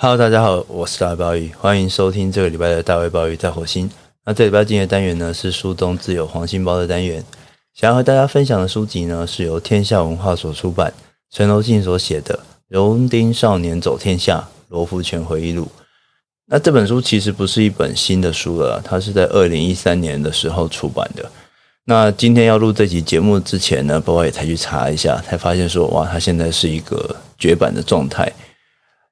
Hello，大家好，我是大卫鲍鱼，欢迎收听这个礼拜的大卫鲍鱼在火星。那这礼拜进的单元呢是书中自有黄金包的单元。想要和大家分享的书籍呢是由天下文化所出版，陈柔縉所写的《荣丁少年走天下：罗福全回忆录》。那这本书其实不是一本新的书了，它是在二零一三年的时候出版的。那今天要录这集节目之前呢，包括也才去查一下，才发现说哇，它现在是一个绝版的状态。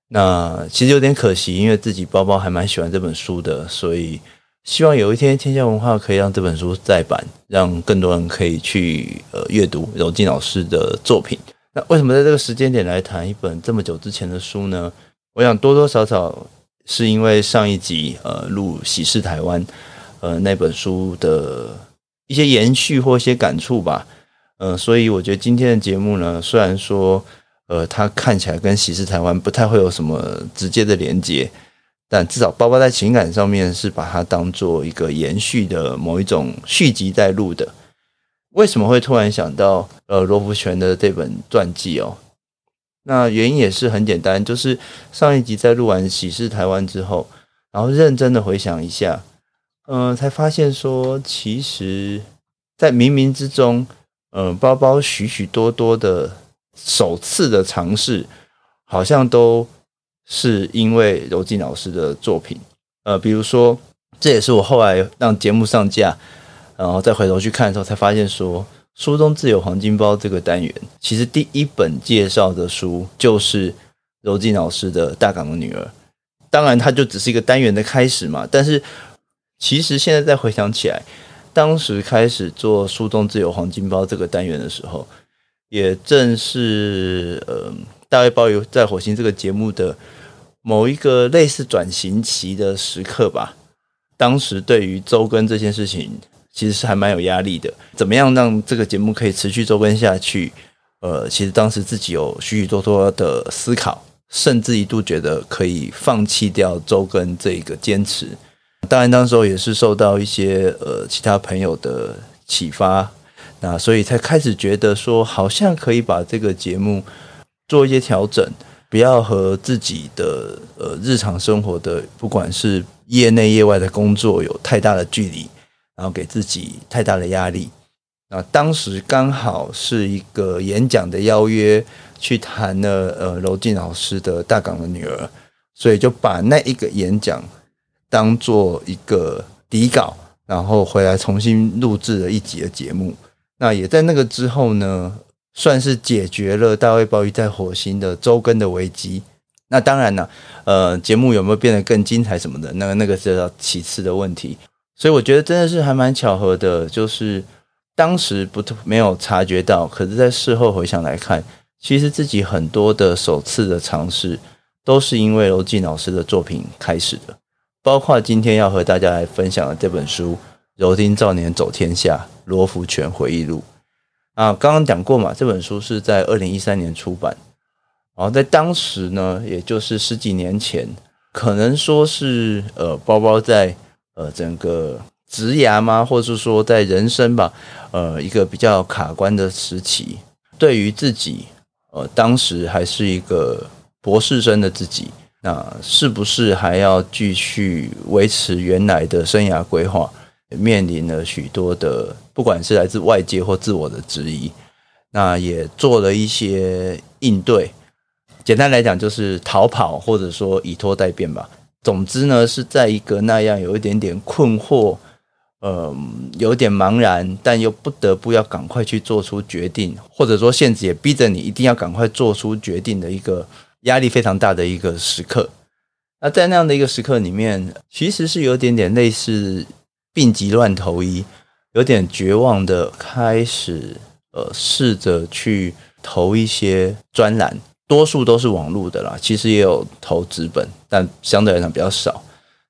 那其实有点可惜，因为自己包包还蛮喜欢这本书的，所以希望有一天天下文化可以让这本书再版，让更多人可以去呃阅读柔静老师的作品。那为什么在这个时间点来谈一本这么久之前的书呢？我想多多少少是因为上一集呃录《喜事台湾》呃那本书的一些延续或一些感触吧。呃，所以我觉得今天的节目呢，虽然说。呃，它看起来跟《喜事台湾》不太会有什么直接的连接，但至少包包在情感上面是把它当做一个延续的某一种续集在录的。为什么会突然想到呃罗福全的这本传记哦？那原因也是很简单，就是上一集在录完《喜事台湾》之后，然后认真的回想一下，嗯、才发现说，其实，在冥冥之中，嗯、包包许许多多的。首次的尝试，好像都是因为柔静老师的作品，呃，比如说，这也是我后来让节目上架，然后再回头去看的时候，才发现说，书中自有黄金包这个单元，其实第一本介绍的书就是柔静老师的《大港的女儿》，当然，它就只是一个单元的开始嘛。但是，其实现在再回想起来，当时开始做书中自有黄金包这个单元的时候。也正是呃，大卫鲍鱼在火星这个节目的某一个类似转型期的时刻吧。当时对于周更这件事情，其实是还蛮有压力的。怎么样让这个节目可以持续周更下去？呃，其实当时自己有许许多多的思考，甚至一度觉得可以放弃掉周更这个坚持。当然，当时候也是受到一些呃其他朋友的启发。那所以才开始觉得说，好像可以把这个节目做一些调整，不要和自己的呃日常生活的不管是业内业外的工作有太大的距离，然后给自己太大的压力。那当时刚好是一个演讲的邀约，去谈了呃娄静老师的大港的女儿，所以就把那一个演讲当做一个底稿，然后回来重新录制了一集的节目。那也在那个之后呢，算是解决了大卫鲍鱼在火星的周更的危机。那当然了，呃，节目有没有变得更精彩什么的，那个那个是要其次的问题。所以我觉得真的是还蛮巧合的，就是当时不没有察觉到，可是在事后回想来看，其实自己很多的首次的尝试，都是因为罗晋老师的作品开始的，包括今天要和大家来分享的这本书《柔丁少年走天下》。罗福全回忆录啊，刚刚讲过嘛，这本书是在二零一三年出版，然后在当时呢，也就是十几年前，可能说是呃，包包在呃整个职涯嘛，或者是说在人生吧，呃，一个比较卡关的时期，对于自己呃，当时还是一个博士生的自己，那是不是还要继续维持原来的生涯规划？面临了许多的，不管是来自外界或自我的质疑，那也做了一些应对。简单来讲，就是逃跑，或者说以拖待变吧。总之呢，是在一个那样有一点点困惑，呃，有点茫然，但又不得不要赶快去做出决定，或者说限制也逼着你一定要赶快做出决定的一个压力非常大的一个时刻。那在那样的一个时刻里面，其实是有点点类似。病急乱投医，有点绝望的开始，呃，试着去投一些专栏，多数都是网络的啦。其实也有投纸本，但相对来讲比较少。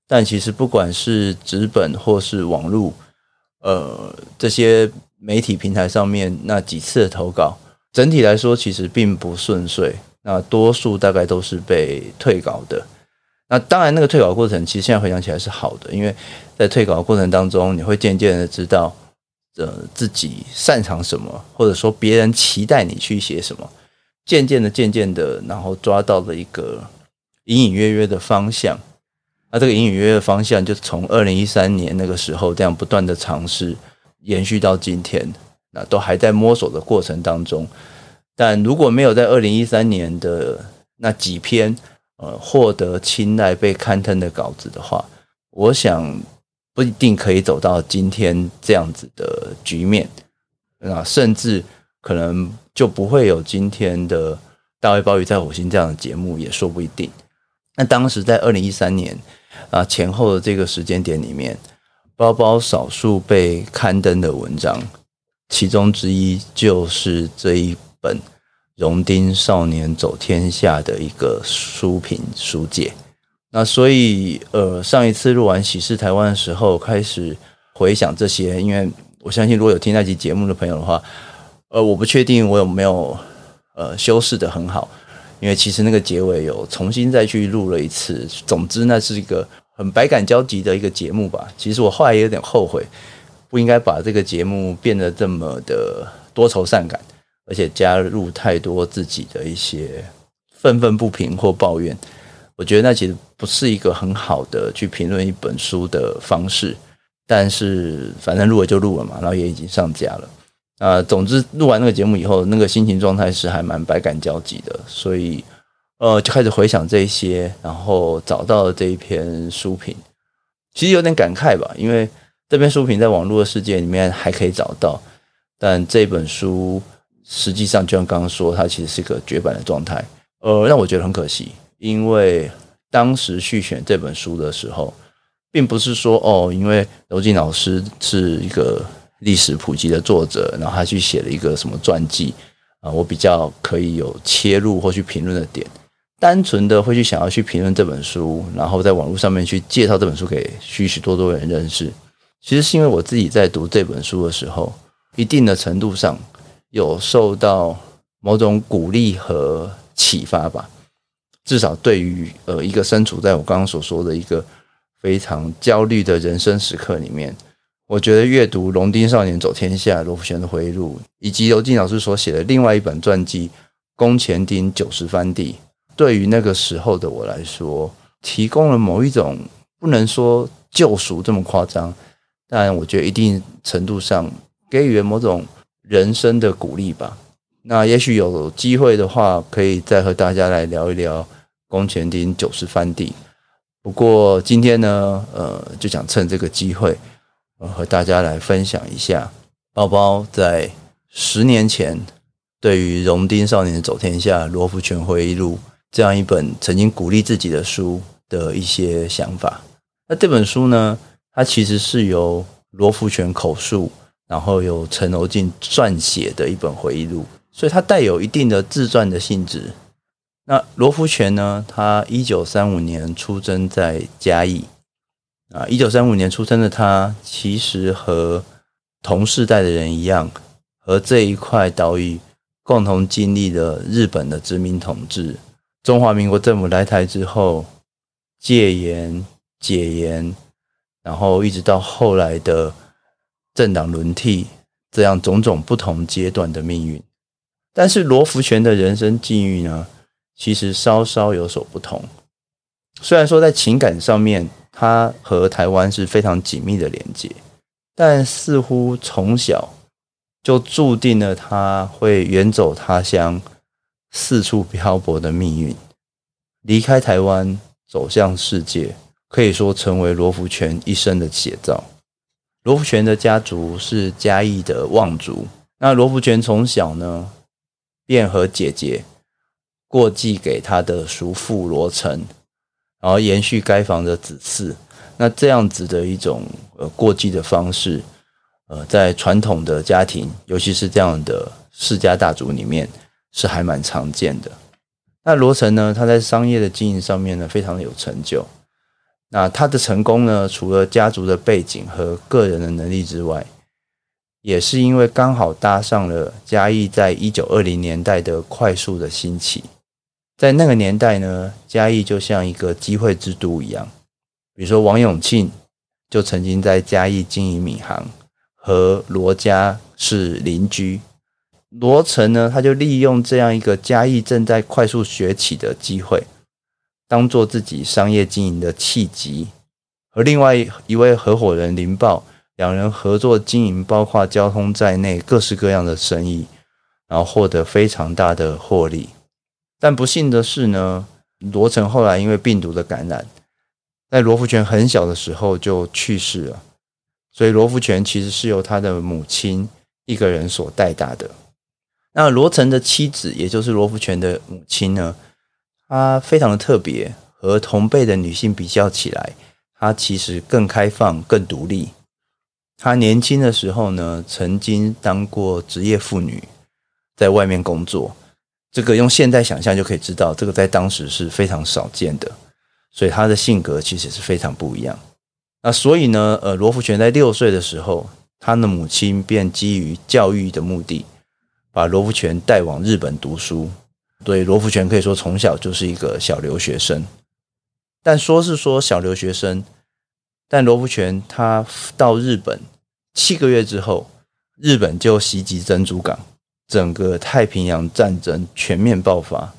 但其实不管是纸本或是网络，呃，这些媒体平台上面那几次的投稿，整体来说其实并不顺遂。那多数大概都是被退稿的。那当然，那个退稿过程其实现在回想起来是好的，因为在退稿过程当中，你会渐渐的知道，呃，自己擅长什么，或者说别人期待你去写什么，渐渐的、渐渐的，然后抓到了一个隐隐约约的方向。那这个隐隐约约的方向，就从二零一三年那个时候这样不断的尝试，延续到今天，那都还在摸索的过程当中。但如果没有在二零一三年的那几篇呃获得青睐被刊登的稿子的话，我想不一定可以走到今天这样子的局面。那甚至可能就不会有今天的大卫鲍鱼在火星这样的节目，也说不一定。那当时在二零一三年啊前后的这个时间点里面，包包少数被刊登的文章，其中之一就是这一。本荣丁少年走天下的一个书评书界，那所以呃上一次录完喜事台湾的时候，开始回想这些，因为我相信如果有听那集节目的朋友的话，呃我不确定我有没有呃修饰的很好，因为其实那个结尾有重新再去录了一次。总之那是一个很百感交集的一个节目吧。其实我后来也有点后悔，不应该把这个节目变得这么的多愁善感。而且加入太多自己的一些愤愤不平或抱怨，我觉得那其实不是一个很好的去评论一本书的方式。但是反正录了就录了嘛，然后也已经上架了。啊，总之录完那个节目以后，那个心情状态是还蛮百感交集的。所以呃，就开始回想这些，然后找到了这一篇书评，其实有点感慨吧，因为这篇书评在网络的世界里面还可以找到，但这本书。实际上，就像刚刚说，它其实是一个绝版的状态，呃，让我觉得很可惜。因为当时续选这本书的时候，并不是说哦，因为柔静老师是一个历史普及的作者，然后他去写了一个什么传记啊，我比较可以有切入或去评论的点。单纯的会去想要去评论这本书，然后在网络上面去介绍这本书给许许多多人认识，其实是因为我自己在读这本书的时候，一定的程度上。有受到某种鼓励和启发吧，至少对于呃一个身处在我刚刚所说的一个非常焦虑的人生时刻里面，我觉得阅读《龙丁少年走天下》罗福全的回忆录，以及刘静老师所写的另外一本传记《宫前町九十番地》，对于那个时候的我来说，提供了某一种不能说救赎这么夸张，但我觉得一定程度上给予了某种。人生的鼓励吧。那也许有机会的话，可以再和大家来聊一聊宫前町九十番地。不过今天呢，呃，就想趁这个机会，呃，和大家来分享一下包包在十年前对于《荣丁少年走天下》罗福全回忆录这样一本曾经鼓励自己的书的一些想法。那这本书呢，它其实是由罗福全口述。然后由陈柔静撰写的一本回忆录，所以它带有一定的自传的性质。那罗福全呢？他一九三五年出生在嘉义啊。一九三五年出生的他，其实和同世代的人一样，和这一块岛屿共同经历了日本的殖民统治。中华民国政府来台之后，戒严、解严，然后一直到后来的。政党轮替，这样种种不同阶段的命运，但是罗福全的人生境遇呢，其实稍稍有所不同。虽然说在情感上面，他和台湾是非常紧密的连接，但似乎从小就注定了他会远走他乡，四处漂泊的命运。离开台湾，走向世界，可以说成为罗福全一生的写照。罗福全的家族是嘉义的望族。那罗福全从小呢，便和姐姐过继给他的叔父罗成，然后延续该房的子嗣。那这样子的一种呃过继的方式，呃，在传统的家庭，尤其是这样的世家大族里面，是还蛮常见的。那罗成呢，他在商业的经营上面呢，非常的有成就。那他的成功呢，除了家族的背景和个人的能力之外，也是因为刚好搭上了嘉义在一九二零年代的快速的兴起。在那个年代呢，嘉义就像一个机会之都一样。比如说王永庆就曾经在嘉义经营米行，和罗家是邻居。罗成呢，他就利用这样一个嘉义正在快速崛起的机会。当做自己商业经营的契机，和另外一位合伙人林豹两人合作经营，包括交通在内各式各样的生意，然后获得非常大的获利。但不幸的是呢，罗成后来因为病毒的感染，在罗福全很小的时候就去世了。所以罗福全其实是由他的母亲一个人所带大的。那罗成的妻子，也就是罗福全的母亲呢，她非常的特别，和同辈的女性比较起来，她其实更开放、更独立。她年轻的时候呢，曾经当过职业妇女，在外面工作。这个用现在想象就可以知道，这个在当时是非常少见的。所以她的性格其实是非常不一样。那所以呢，呃，罗福全在六岁的时候，他的母亲便基于教育的目的，把罗福全带往日本读书。对，罗福全可以说从小就是一个小留学生。但说是说小留学生，但罗福全他到日本七个月之后，日本就袭击珍珠港，整个太平洋战争全面爆发。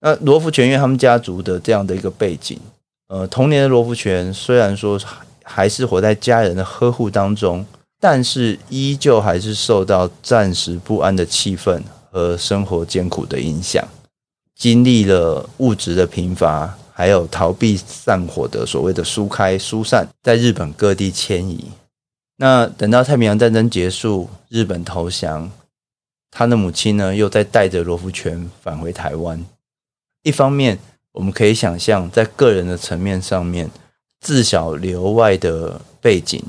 那罗福全因为他们家族的这样的一个背景，呃，童年的罗福全虽然说。还是活在家人的呵护当中，但是依旧还是受到暂时不安的气氛和生活艰苦的影响，经历了物质的贫乏，还有逃避战火的所谓的疏开疏散，在日本各地迁移。那等到太平洋战争结束，日本投降，他的母亲呢，又再带着罗福全返回台湾。一方面，我们可以想象，在个人的层面上面。自小留外的背景，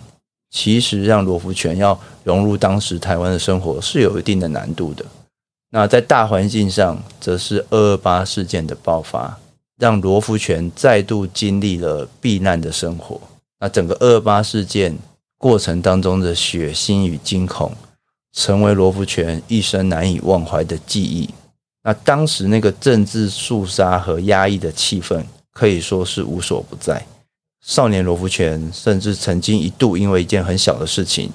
其实让罗福全要融入当时台湾的生活是有一定的难度的。那在大环境上，则是二二八事件的爆发，让罗福全再度经历了避难的生活。那整个二二八事件过程当中的血腥与惊恐，成为罗福全一生难以忘怀的记忆。那当时那个政治肃杀和压抑的气氛，可以说是无所不在。少年罗福全甚至曾经一度因为一件很小的事情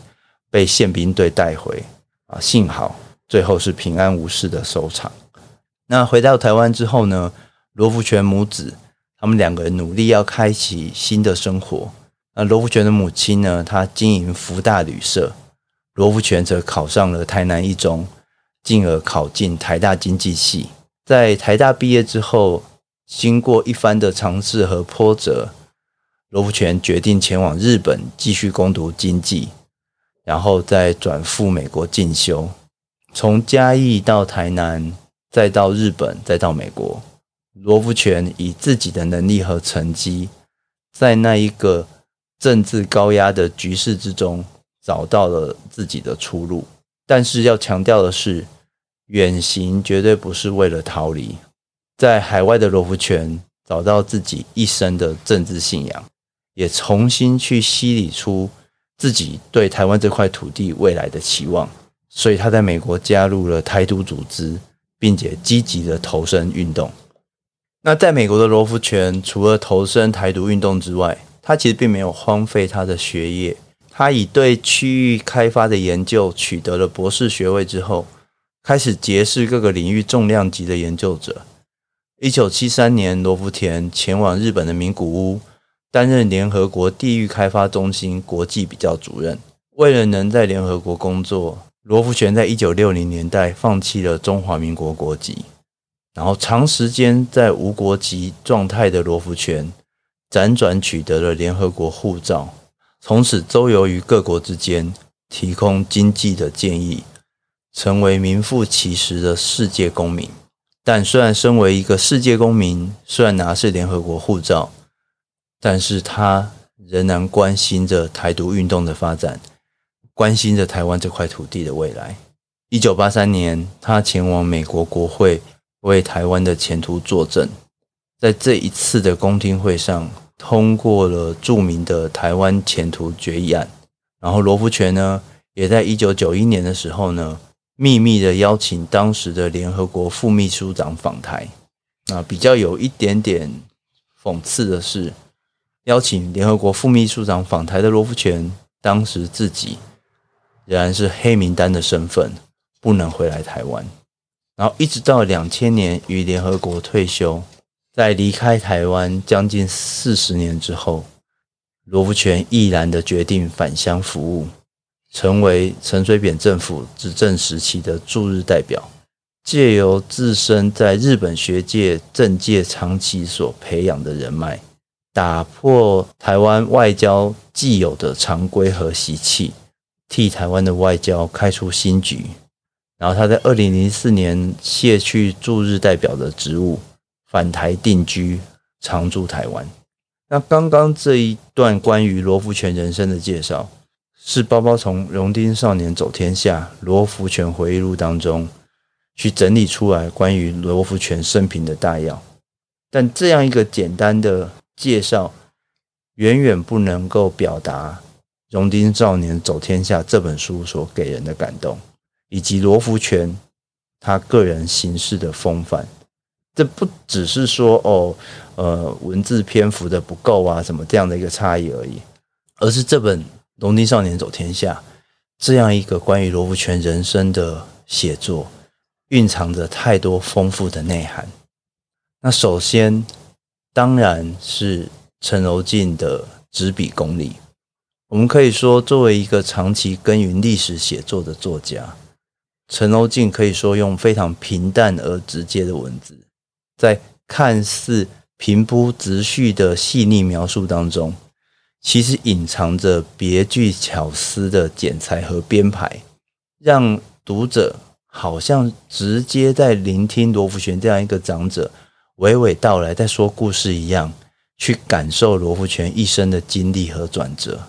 被宪兵队带回啊，幸好最后是平安无事的收场。那回到台湾之后呢，罗福全母子他们两个人努力要开启新的生活。那罗福全的母亲呢，她经营福大旅社，罗福全则考上了台南一中，进而考进台大经济系。在台大毕业之后，经过一番的尝试和波折。罗福全决定前往日本继续攻读经济，然后再转赴美国进修。从嘉义到台南，再到日本，再到美国，罗福全以自己的能力和成绩，在那一个政治高压的局势之中，找到了自己的出路。但是要强调的是，远行绝对不是为了逃离。在海外的罗福全找到自己一生的政治信仰。也重新去洗礼出自己对台湾这块土地未来的期望，所以他在美国加入了台独组织，并且积极的投身运动。那在美国的罗福全，除了投身台独运动之外，他其实并没有荒废他的学业。他以对区域开发的研究取得了博士学位之后，开始结识各个领域重量级的研究者。一九七三年，罗福田前往日本的名古屋。担任联合国地域开发中心国际比较主任。为了能在联合国工作，罗福全在一九六零年代放弃了中华民国国籍，然后长时间在无国籍状态的罗福全，辗转取得了联合国护照，从此周游于各国之间，提供经济的建议，成为名副其实的世界公民。但虽然身为一个世界公民，虽然拿是联合国护照。但是他仍然关心着台独运动的发展，关心着台湾这块土地的未来。一九八三年，他前往美国国会为台湾的前途作证，在这一次的公听会上，通过了著名的台湾前途决议案。然后罗福全呢，也在一九九一年的时候呢，秘密的邀请当时的联合国副秘书长访台。那比较有一点点讽刺的是。邀请联合国副秘书长访台的罗福全，当时自己仍然是黑名单的身份，不能回来台湾。然后一直到两千年与联合国退休，在离开台湾将近四十年之后，罗福全毅然的决定返乡服务，成为陈水扁政府执政时期的驻日代表，借由自身在日本学界、政界长期所培养的人脉，打破台湾外交既有的常规和习气，替台湾的外交开出新局。然后他在二零零四年卸去驻日代表的职务，返台定居，常驻台湾。那刚刚这一段关于罗福全人生的介绍，是包包从《荣丁少年走天下》罗福全回忆录当中去整理出来关于罗福全生平的大要。但这样一个简单的介绍，远远不能够表达《荣丁少年走天下》这本书所给人的感动。以及罗福全他个人行事的风范，这不只是说哦，呃，文字篇幅的不够啊，什么这样的一个差异而已，而是这本《荣丁少年走天下》这样一个关于罗福全人生的写作，蕴藏着太多丰富的内涵。那首先当然是陈柔静的执笔功力，我们可以说，作为一个长期耕耘历史写作的作家。陈柔縉可以说用非常平淡而直接的文字，在看似平铺直叙的细腻描述当中，其实隐藏着别具巧思的剪裁和编排，让读者好像直接在聆听罗福全这样一个长者娓娓道来，在说故事一样，去感受罗福全一生的经历和转折，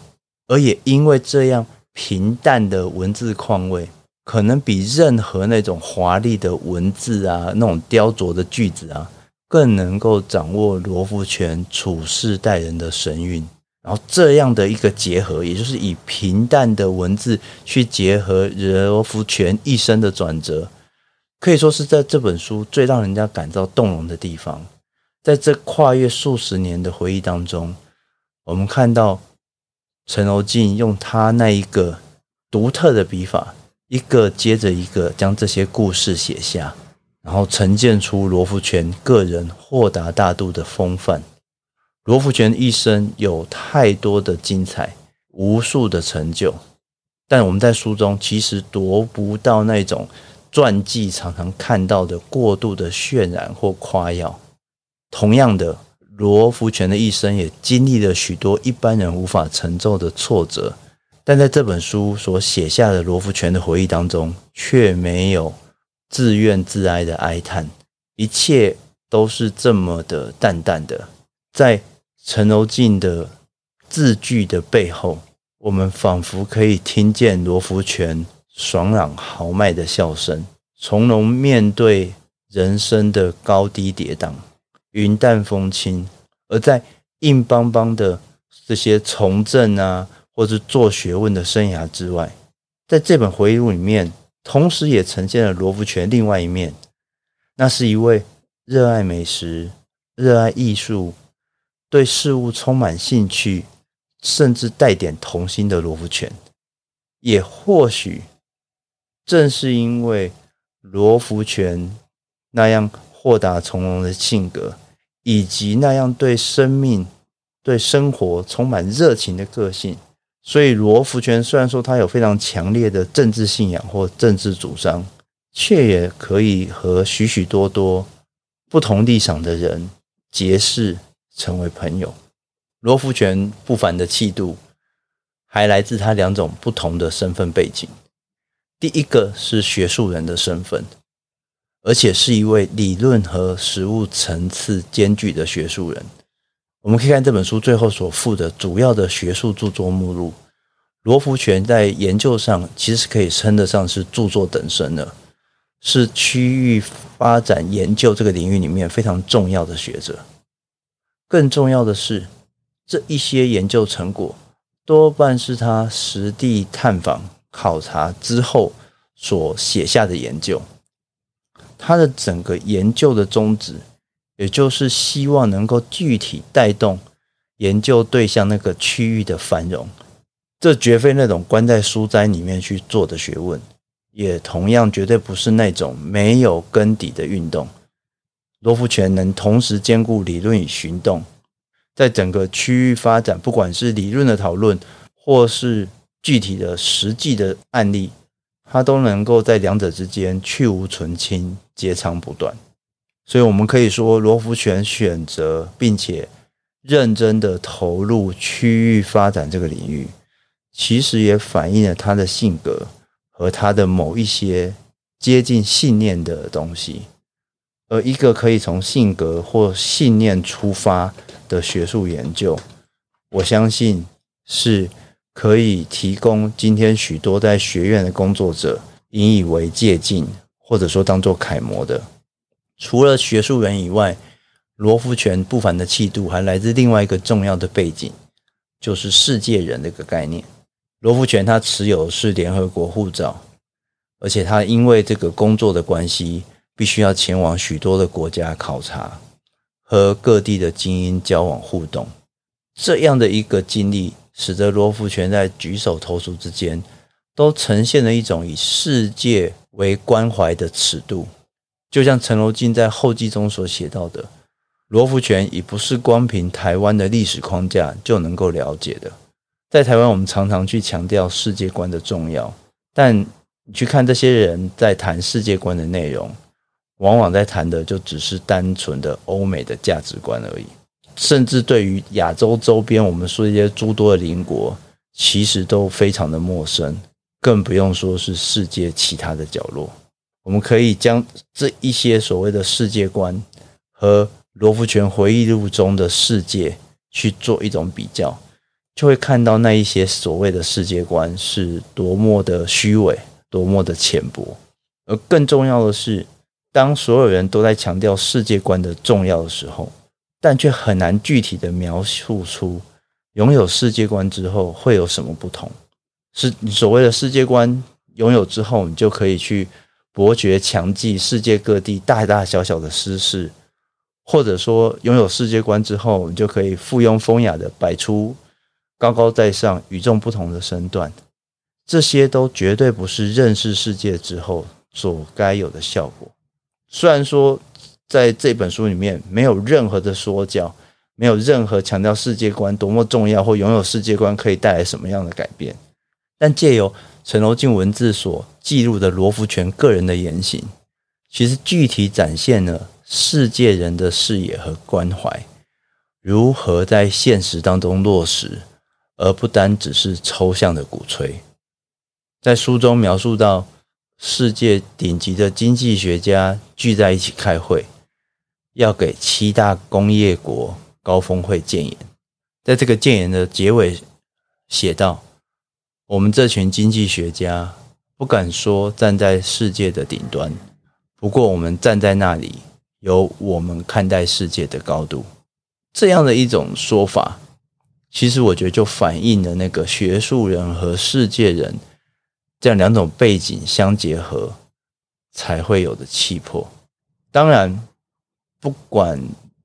而也因为这样平淡的文字况味。可能比任何那种华丽的文字啊，那种雕琢的句子啊，更能够掌握罗福全处世待人的神韵。然后这样的一个结合，也就是以平淡的文字去结合罗福全一生的转折，可以说是在这本书最让人家感到动容的地方。在这跨越数十年的回忆当中，我们看到陈柔静用他那一个独特的笔法。一个接着一个将这些故事写下，然后呈现出罗福全个人豁达大度的风范。罗福全一生有太多的精彩，无数的成就，但我们在书中其实读不到那种传记常常看到的过度的渲染或夸耀。同样的，罗福全的一生也经历了许多一般人无法承受的挫折。但在这本书所写下的罗福全的回忆当中，却没有自怨自哀的哀叹，一切都是这么的淡淡的。在陈柔縉的字句的背后，我们仿佛可以听见罗福全爽朗豪迈的笑声，从容面对人生的高低跌宕，云淡风轻。而在硬邦邦的这些从政啊。或是做学问的生涯之外，在这本回忆录里面，同时也呈现了罗福全另外一面。那是一位热爱美食、热爱艺术、对事物充满兴趣，甚至带点童心的罗福全。也或许正是因为罗福全那样豁达从容的性格，以及那样对生命、对生活充满热情的个性。所以，罗福全虽然说他有非常强烈的政治信仰或政治主张，却也可以和许许多多不同立场的人结识成为朋友。罗福全不凡的气度，还来自他两种不同的身份背景。第一个是学术人的身份，而且是一位理论和实务层次兼具的学术人。我们可以看这本书最后所附的主要的学术著作目录。罗福全在研究上其实可以称得上是著作等身的，是区域发展研究这个领域里面非常重要的学者。更重要的是，这一些研究成果多半是他实地探访考察之后所写下的研究。他的整个研究的宗旨。也就是希望能够具体带动研究对象那个区域的繁荣，这绝非那种关在书斋里面去做的学问，也同样绝对不是那种没有根底的运动，罗福全能同时兼顾理论与行动，在整个区域发展，不管是理论的讨论，或是具体的实际的案例，他都能够在两者之间去芜存菁，截长补短。所以，我们可以说，罗福全选择并且认真的投入区域发展这个领域，其实也反映了他的性格和他的某一些接近信念的东西。而一个可以从性格或信念出发的学术研究，我相信是。可以提供今天许多在学院的工作者引以为借鉴，或者说当做楷模的。除了学术人以外，罗福全不凡的气度还来自另外一个重要的背景，就是世界人的一个概念。罗福全他持有是联合国护照，而且他因为这个工作的关系，必须要前往许多的国家考察，和各地的精英交往互动，这样的一个经历。使得罗福全在举手投足之间，都呈现了一种以世界为关怀的尺度。就像陈柔静在后记中所写到的，罗福全已不是光凭台湾的历史框架就能够了解的。在台湾，我们常常去强调世界观的重要，但你去看这些人在谈世界观的内容，往往在谈的就只是单纯的欧美的价值观而已。甚至对于亚洲周边，我们说一些诸多的邻国，其实都非常的陌生，更不用说是世界其他的角落。我们可以将这一些所谓的世界观和罗福全回忆录中的世界去做一种比较，就会看到那一些所谓的世界观是多么的虚伪，多么的浅薄。而更重要的是，当所有人都在强调世界观的重要的时候，但却很难具体的描述出拥有世界观之后会有什么不同。是所谓的世界观拥有之后，你就可以去伯爵强记世界各地大大小小的私事，或者说拥有世界观之后，你就可以附庸风雅的摆出高高在上、与众不同的身段。这些都绝对不是认识世界之后所该有的效果。虽然说。在这本书里面，没有任何的说教，没有任何强调世界观多么重要或拥有世界观可以带来什么样的改变。但借由陈柔静文字所记录的罗福全个人的言行，其实具体展现了世界人的视野和关怀如何在现实当中落实，而不单只是抽象的鼓吹。在书中描述到，世界顶级的经济学家聚在一起开会。要给七大工业国高峰会建言，在这个建言的结尾写道：“我们这群经济学家不敢说站在世界的顶端，不过我们站在那里，有我们看待世界的高度。”这样的一种说法，其实我觉得就反映了那个学术人和世界人这样两种背景相结合才会有的气魄。当然。不管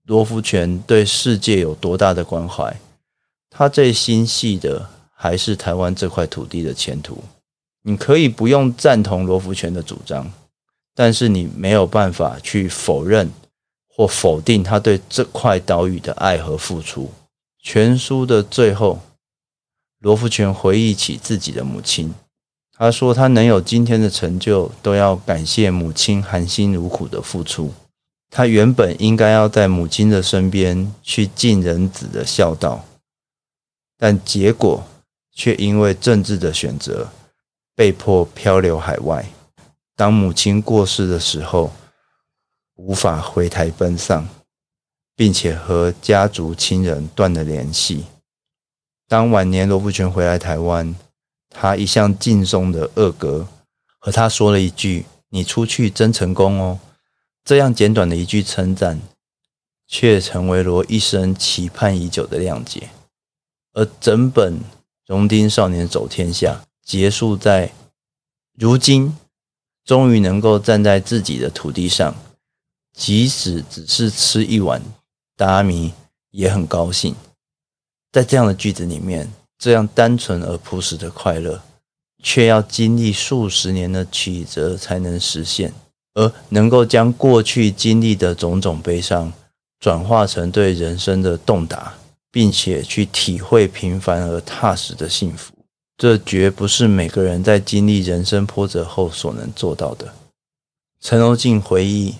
罗福全对世界有多大的关怀，他最心系的还是台湾这块土地的前途。你可以不用赞同罗福全的主张，但是你没有办法去否认或否定他对这块岛屿的爱和付出。全书的最后，罗福全回忆起自己的母亲，他说他能有今天的成就，都要感谢母亲含辛茹苦的付出。他原本应该要在母亲的身边去尽人子的孝道，但结果却因为政治的选择，被迫漂流海外。当母亲过世的时候，无法回台奔丧，并且和家族亲人断了联系。当晚年罗福全回来台湾，他一向敬重的二哥和他说了一句：“你出去真成功哦。”这样简短的一句称赞，却成为罗一生期盼已久的谅解。而整本《荣丁少年走天下》结束在如今，终于能够站在自己的土地上，即使只是吃一碗大米，也很高兴。在这样的句子里面，这样单纯而朴实的快乐，却要经历数十年的曲折才能实现。而能够将过去经历的种种悲伤，转化成对人生的洞达，并且去体会平凡而踏实的幸福。这绝不是每个人在经历人生波折后所能做到的。陈柔縉回忆，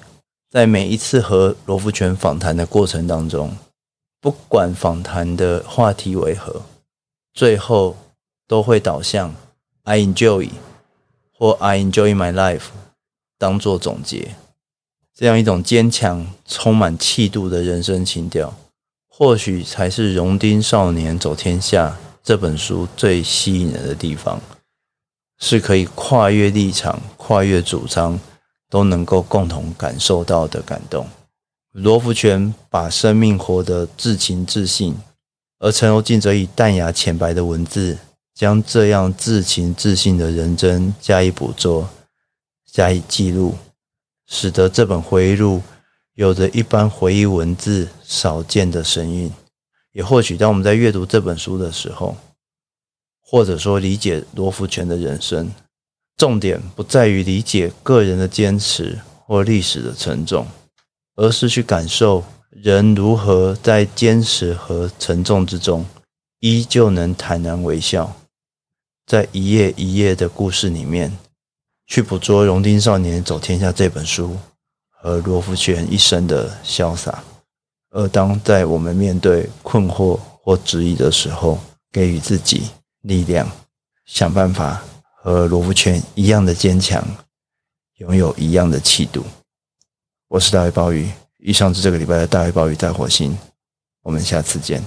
在每一次和罗福全访谈的过程当中，不管访谈的话题为何，最后都会导向 “I enjoy” 或 “I enjoy my life” 当做总结。这样一种坚强、充满气度的人生情调，或许才是《荣丁少年走天下》这本书最吸引人的地方，是可以跨越立场、跨越主张，都能够共同感受到的感动。罗福全把生命活得至情至性，而陈柔縉则以淡雅浅白的文字，将这样至情至性的人真加以捕捉、加以记录，使得这本回忆录有着一般回忆文字少见的神韵。也或许，当我们在阅读这本书的时候，或者说理解罗福全的人生，重点不在于理解个人的坚持或历史的沉重。而是去感受人如何在坚持和沉重之中，依旧能坦然微笑，在一页一页的故事里面，去捕捉《荣丁少年走天下》这本书和罗福全一生的潇洒。而当在我们面对困惑或质疑的时候，给予自己力量，想办法和罗福全一样的坚强，拥有一样的气度。我是大卫鲍鱼，以上是这个礼拜的大卫鲍鱼在火星，我们下次见。